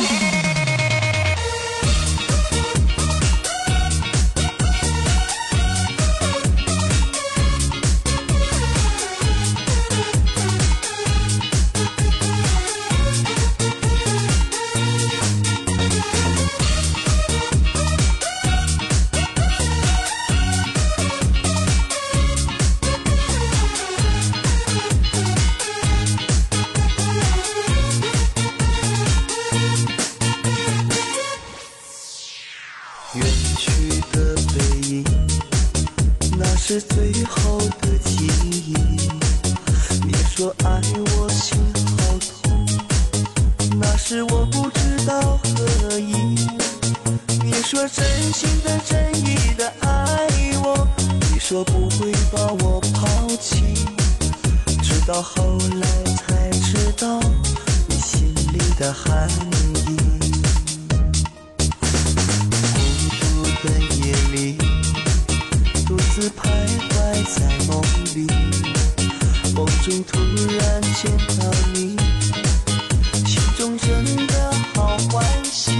Yes. 说爱我心好痛，那时我不知道何意。你说真心的真意的爱我，你说不会把我抛弃，直到后来才知道你心里的含义。见到你，心中真的好欢喜。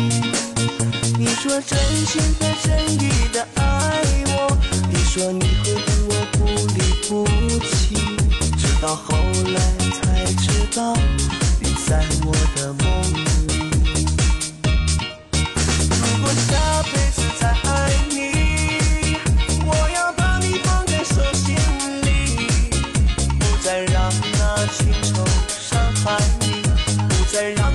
你说真心的真意的爱我，你说你会对我不离不弃，直到后来才知道你在我的梦不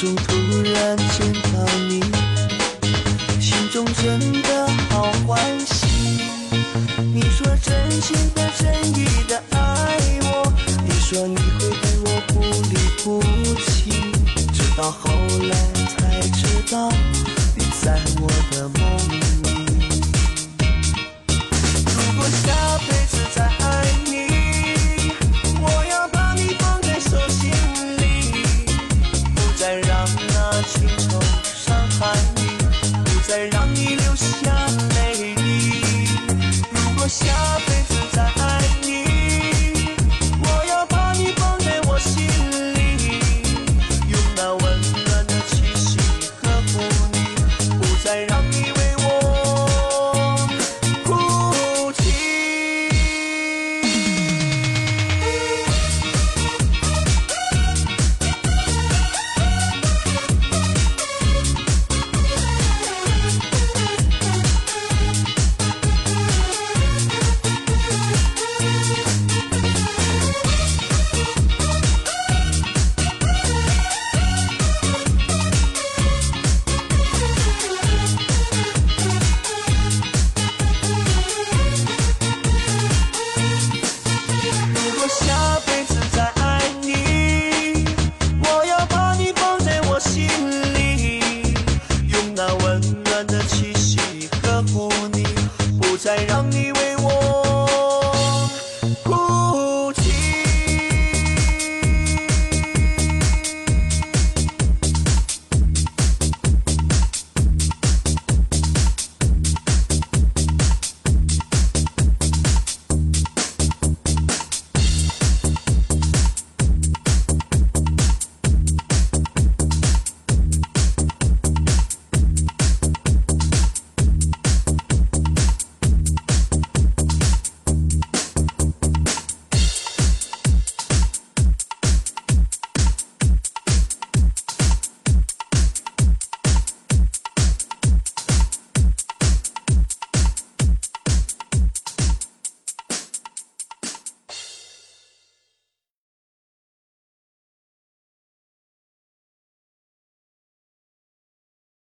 中突然见到你，心中真的好欢喜。你说真心的真意的爱我，你说你会对我不离不弃，直到后来才知道你在我的梦。情愁伤害你不再让你